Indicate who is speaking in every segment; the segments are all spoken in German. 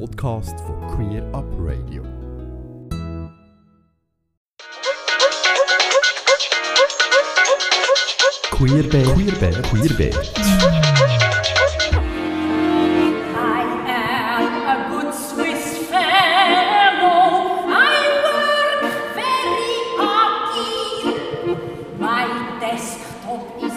Speaker 1: Podcast von Queer Up Radio. Queerbear, Queerbear, Queerbear.
Speaker 2: I am a good Swiss fellow. I work very agile. My desktop is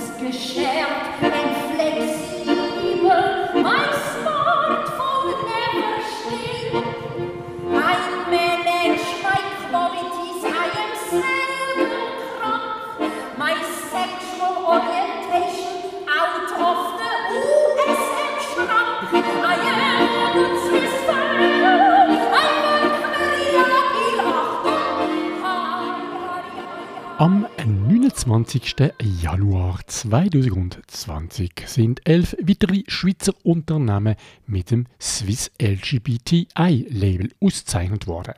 Speaker 3: 29. Januar 2020 sind elf weitere Schweizer Unternehmen mit dem Swiss LGBTI-Label ausgezeichnet worden.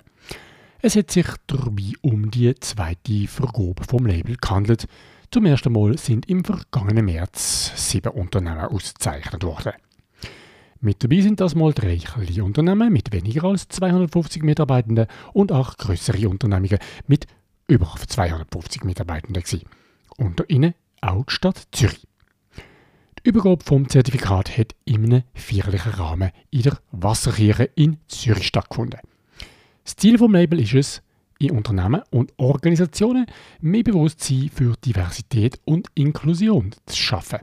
Speaker 3: Es hat sich dabei um die zweite Vergabe vom Label gehandelt. Zum ersten Mal sind im vergangenen März sieben Unternehmen ausgezeichnet worden. Mit dabei sind das mal drei kleine Unternehmen mit weniger als 250 Mitarbeitenden und acht größere Unternehmungen mit über 250 Mitarbeitenden gewesen. Unter ihnen auch die Stadt Zürich. Die Übergabe vom Zertifikat hat in einem feierlichen Rahmen in der Wasserkirche in Zürich stattgefunden. Das Ziel vom Label ist es, in Unternehmen und Organisationen mehr Bewusstsein für Diversität und Inklusion zu schaffen.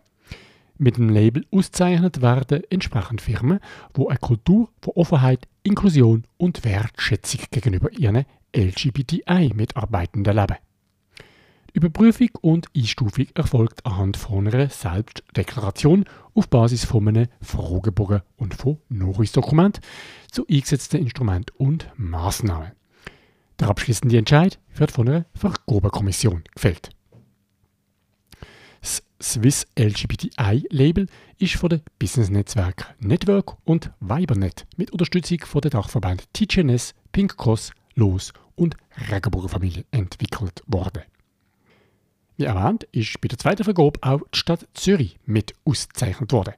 Speaker 3: Mit dem Label ausgezeichnet werden entsprechend Firmen, die eine Kultur von Offenheit, Inklusion und Wertschätzung gegenüber ihren LGBTI-Mitarbeitenden leben. Überprüfung und Einstufung erfolgt anhand von einer Selbstdeklaration auf Basis von einem Fragebogen und von Nachweisdokumenten zu eingesetzten Instrumenten und Maßnahmen. Der abschließende Entscheid wird von einer Vergabekommission gefällt. Das Swiss LGBTI-Label ist von den Business-Netzwerken Network und Vibernet mit Unterstützung von den Dachverbänden TGNS, Pink Cross, LOS und Regenbogenfamilie entwickelt worden. Wie erwähnt, ist bei der zweiten Vergabe auch die Stadt Zürich mit ausgezeichnet worden.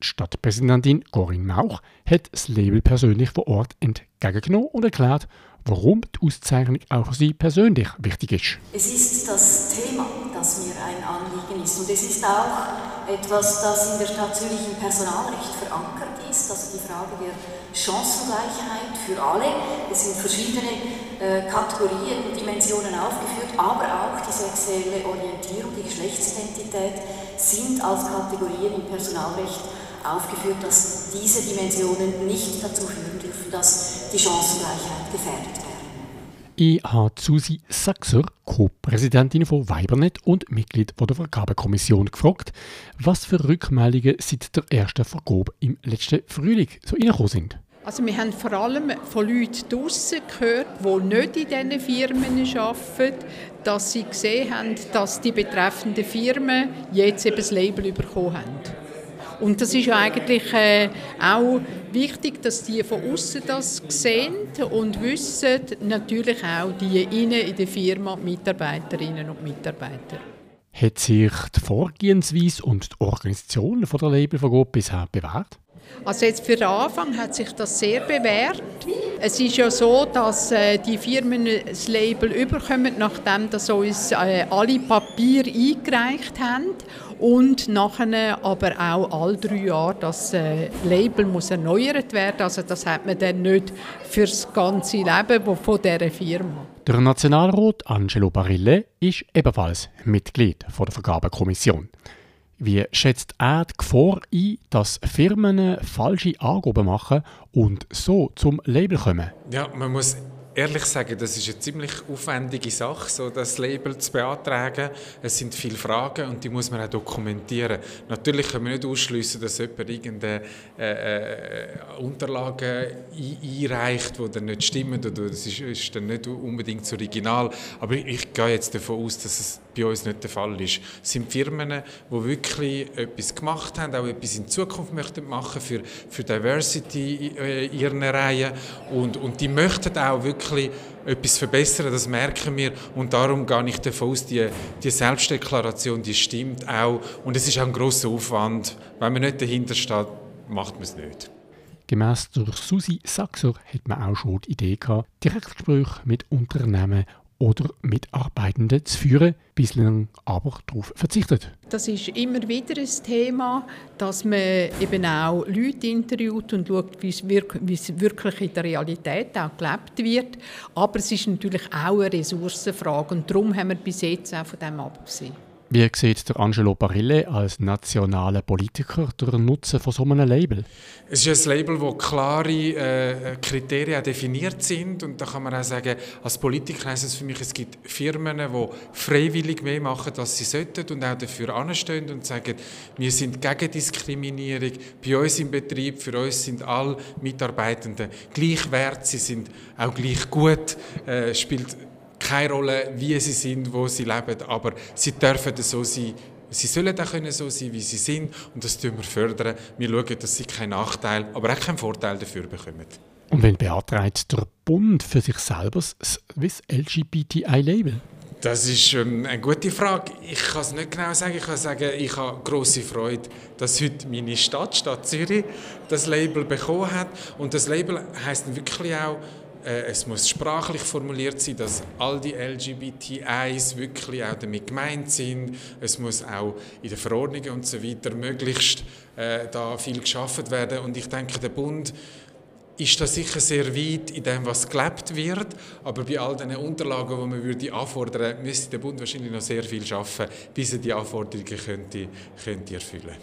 Speaker 3: Die Stadtpräsidentin Corinne Mauch hat das Label persönlich vor Ort entgegengenommen und erklärt, warum die Auszeichnung auch für sie persönlich wichtig ist.
Speaker 4: Es ist das Thema, das mir ein Anliegen ist. Und es ist auch etwas, das in der Stadt Zürich im Personalrecht verankert ist, also die Frage der Chancengleichheit für alle. Es sind verschiedene Kategorien und Dimensionen aufgeführt, aber auch die sexuelle Orientierung, die Geschlechtsidentität sind als Kategorien im Personalrecht aufgeführt, dass diese Dimensionen nicht dazu führen dürfen, dass die Chancengleichheit gefährdet werden.
Speaker 3: Ich habe Susi Sachser, Co-Präsidentin von Vibernet und Mitglied der Vergabekommission, gefragt, was für Rückmeldungen seit der ersten Vergabe im letzten Frühling so reingekommen sind.
Speaker 5: Also wir haben vor allem von Leuten draussen gehört, die nicht in diesen Firmen arbeiten, dass sie gesehen haben, dass die betreffenden Firmen jetzt eben das Label bekommen haben. Und das ist eigentlich äh, auch wichtig, dass die von außen das sehen und wissen, natürlich auch die innen in der Firma, die Mitarbeiterinnen und Mitarbeiter.
Speaker 3: Hat sich die Vorgehensweise und die Organisation von der Labelvergabe bisher bewährt?
Speaker 5: Also jetzt für den Anfang hat sich das sehr bewährt. Es ist ja so, dass äh, die Firmen das Label überkommen, nachdem das uns äh, alle Papiere eingereicht haben und nachher aber auch alle drei Jahre das äh, Label muss erneuert werden. Also das hat man dann nicht fürs ganze Leben von dieser Firma.
Speaker 3: Der Nationalrat Angelo Barille ist ebenfalls Mitglied von der Vergabekommission. Wie schätzt er die Gefahr ein, dass Firmen falsche Angaben machen und so zum Label kommen?
Speaker 6: Ja, man muss ehrlich sagen, das ist eine ziemlich aufwendige Sache, so das Label zu beantragen. Es sind viele Fragen und die muss man auch dokumentieren. Natürlich können wir nicht ausschließen, dass jemand irgendeine äh, äh, Unterlagen einreicht, die dann nicht stimmen oder das ist, ist dann nicht unbedingt das Original. Aber ich, ich gehe jetzt davon aus, dass es bei uns nicht der Fall ist. Es sind Firmen, die wirklich etwas gemacht haben, auch etwas in Zukunft möchten machen für, für Diversity in ihren Reihen und, und die möchten auch wirklich etwas verbessern, das merken wir und darum gehe ich davon aus, die, die Selbstdeklaration, die stimmt auch und es ist auch ein grosser Aufwand. Wenn man nicht dahinter steht, macht man es nicht.
Speaker 3: Gemäss der Susi Sachser hat man auch schon die Idee gehabt, Direktgespräche mit Unternehmen oder Mitarbeitenden zu führen, bislang aber darauf verzichtet.
Speaker 5: Das ist immer wieder ein Thema, dass man eben auch Leute interviewt und schaut, wie es, wirklich in der Realität auch gelebt wird. Aber es ist natürlich auch eine Ressourcenfrage und darum haben wir bis jetzt auch von dem abgesehen.
Speaker 3: Wie sieht der Angelo Barille als nationaler Politiker den Nutzen von so einem Label?
Speaker 6: Es ist ein Label, wo klare äh, Kriterien definiert sind und da kann man auch sagen, als Politiker heisst es für mich, es gibt Firmen, die freiwillig mehr machen, als sie sollten und auch dafür anstehen und sagen, wir sind gegen Diskriminierung. Bei uns im Betrieb, für uns sind alle Mitarbeitenden gleich wert, sie sind auch gleich gut, äh, spielt keine Rolle, wie sie sind, wo sie leben, aber sie dürfen so sein, Sie sollen auch können so sein, wie sie sind und das tun wir fördern. Wir schauen, dass sie keinen Nachteil, aber auch keinen Vorteil dafür bekommen.
Speaker 3: Und wenn beantragt der Bund für sich selber das Swiss LGBTI-Label?
Speaker 6: Das ist ähm, eine gute Frage. Ich kann es nicht genau sagen. Ich kann sagen, ich habe große Freude, dass heute meine Stadt, Stadt Zürich, das Label bekommen hat. Und das Label heißt wirklich auch es muss sprachlich formuliert sein, dass all die LGBTIs wirklich auch damit gemeint sind. Es muss auch in den Verordnungen und so weiter möglichst äh, da viel geschaffen werden. Und ich denke, der Bund ist da sicher sehr weit in dem, was gelebt wird. Aber bei all den Unterlagen, die man würde anfordern müsste der Bund wahrscheinlich noch sehr viel schaffen, bis er die Anforderungen könnte, könnte erfüllen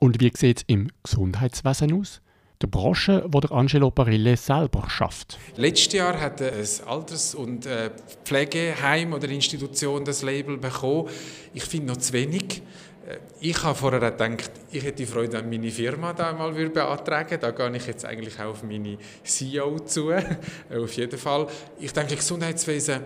Speaker 3: Und wie sieht es im Gesundheitswesen aus? Der Branche, wo der Angelo Parille selber schafft.
Speaker 6: Letztes Jahr hat ein Alters- und äh, Pflegeheim oder Institution das Label bekommen. Ich finde noch zu wenig. Äh, ich habe vorher gedacht, ich hätte Freude, wenn meine Firma da mal beantragen würde. Da gehe ich jetzt eigentlich auch auf meine CEO zu. auf jeden Fall. Ich denke, Gesundheitswesen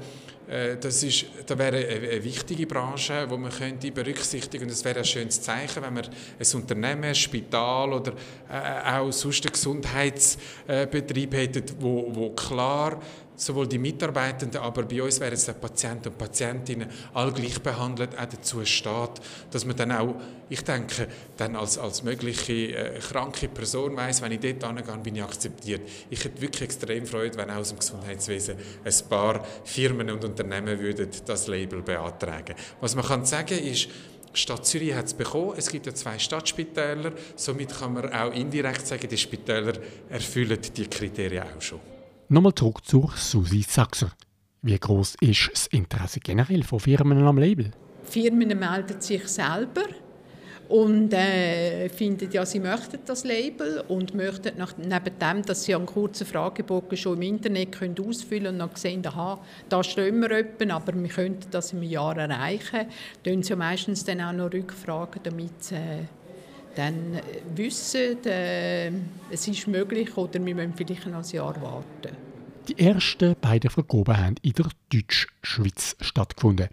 Speaker 6: äh, das, ist, das wäre eine, wichtige Branche, die man könnte berücksichtigen könnte. Es wäre ein schönes Zeichen, wenn man ein Unternehmen, ein Spital oder äh, auch sonst einen Gesundheitsbetrieb hätte, wo, wo klar sowohl die Mitarbeitenden, aber bei uns wären es die Patienten und Patientinnen all gleich behandelt, auch dazu steht, dass man dann auch, ich denke, dann als, als mögliche äh, kranke Person weiß, wenn ich dort angehe, bin ich akzeptiert. Ich hätte wirklich extrem Freude, wenn auch aus dem Gesundheitswesen ein paar Firmen und Unternehmen würden das Label beantragen. Was man kann sagen ist, Stadt Zürich hat es bekommen. Es gibt ja zwei Stadtspitäler. Somit kann man auch indirekt sagen, die Spitäler erfüllen die Kriterien auch schon.
Speaker 3: Nochmal zurück zur Susi Sachser. Wie groß ist das Interesse generell von Firmen am Label?
Speaker 5: Firmen melden sich selber und äh, finden ja, sie möchten das Label und möchten nach, neben dem, dass sie einen kurzen Fragebogen schon im Internet können ausfüllen und dann sehen, aha, da stehen wir öppen, aber wir könnten das im Jahr erreichen, dann sie meistens dann auch noch rückfragen, damit äh, dann wissen, äh, es ist möglich oder wir müssen vielleicht noch ein Jahr warten.
Speaker 3: Die ersten beiden Vergaben haben in der Deutschschweiz stattgefunden.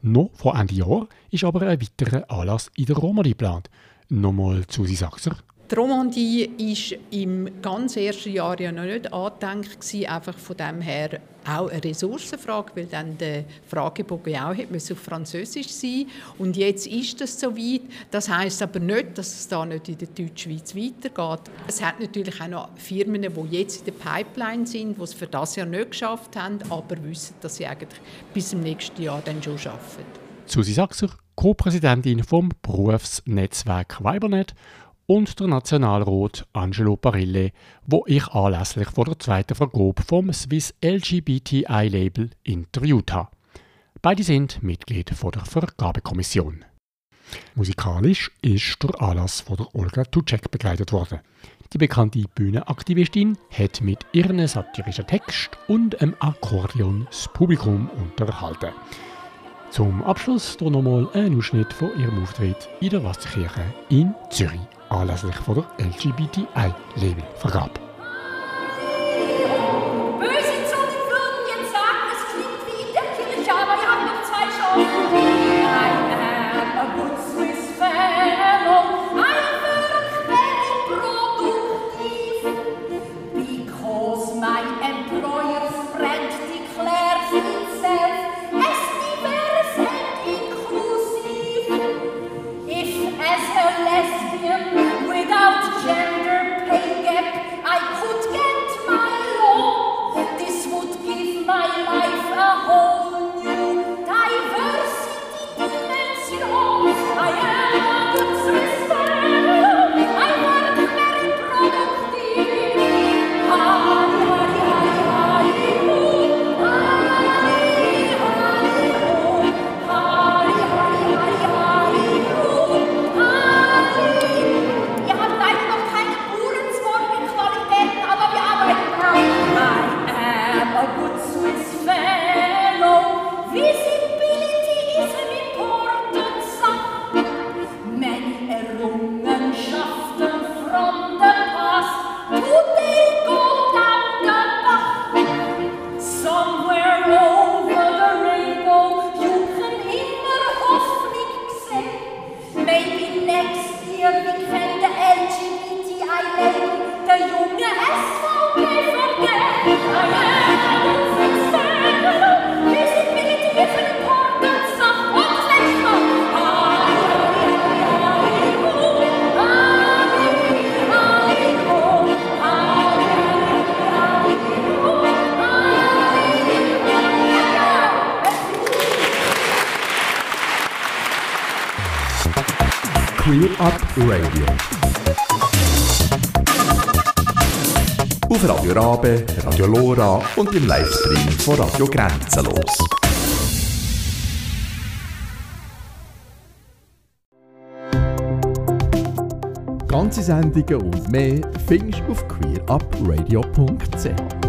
Speaker 3: Noch vor einem Jahr ist aber ein weiterer Anlass in der Romani geplant. Nochmal zu Susi Sachser.
Speaker 5: Die Romandie war im ganz ersten Jahr ja noch nicht angedenkt, einfach von dem her auch eine Ressourcenfrage, weil dann der Fragebogen auch auf Französisch sein Und jetzt ist es soweit. Das heißt aber nicht, dass es da nicht in der Deutschschweiz weitergeht. Es hat natürlich auch noch Firmen, die jetzt in der Pipeline sind, die es für das Jahr nicht geschafft haben, aber wissen, dass sie eigentlich bis zum nächsten Jahr dann schon schaffen.
Speaker 3: Susi Sachser, Co-Präsidentin vom Berufsnetzwerk Weibernet und der Nationalrat Angelo Parille, wo ich anlässlich vor der zweiten Vergabe vom Swiss LGBTI Label interviewt habe. Beide sind Mitglied der Vergabekommission. Musikalisch ist der Anlass von der Olga Tucek begleitet worden. Die bekannte Bühnenaktivistin hat mit ihrem satirischen Text und einem Akkordeon das Publikum unterhalten. Zum Abschluss noch einmal ein Ausschnitt von ihrem Auftritt in der Wasserkirche in Zürich anlässlich von der LGBTI-Labelvergabe.
Speaker 2: Böse
Speaker 1: Queer Up Radio. Auf Radio Rabe, Radio Lora und im Livestream von Radio Grenzenlos. Ganze Sendungen und mehr findest du auf queerupradio.ch.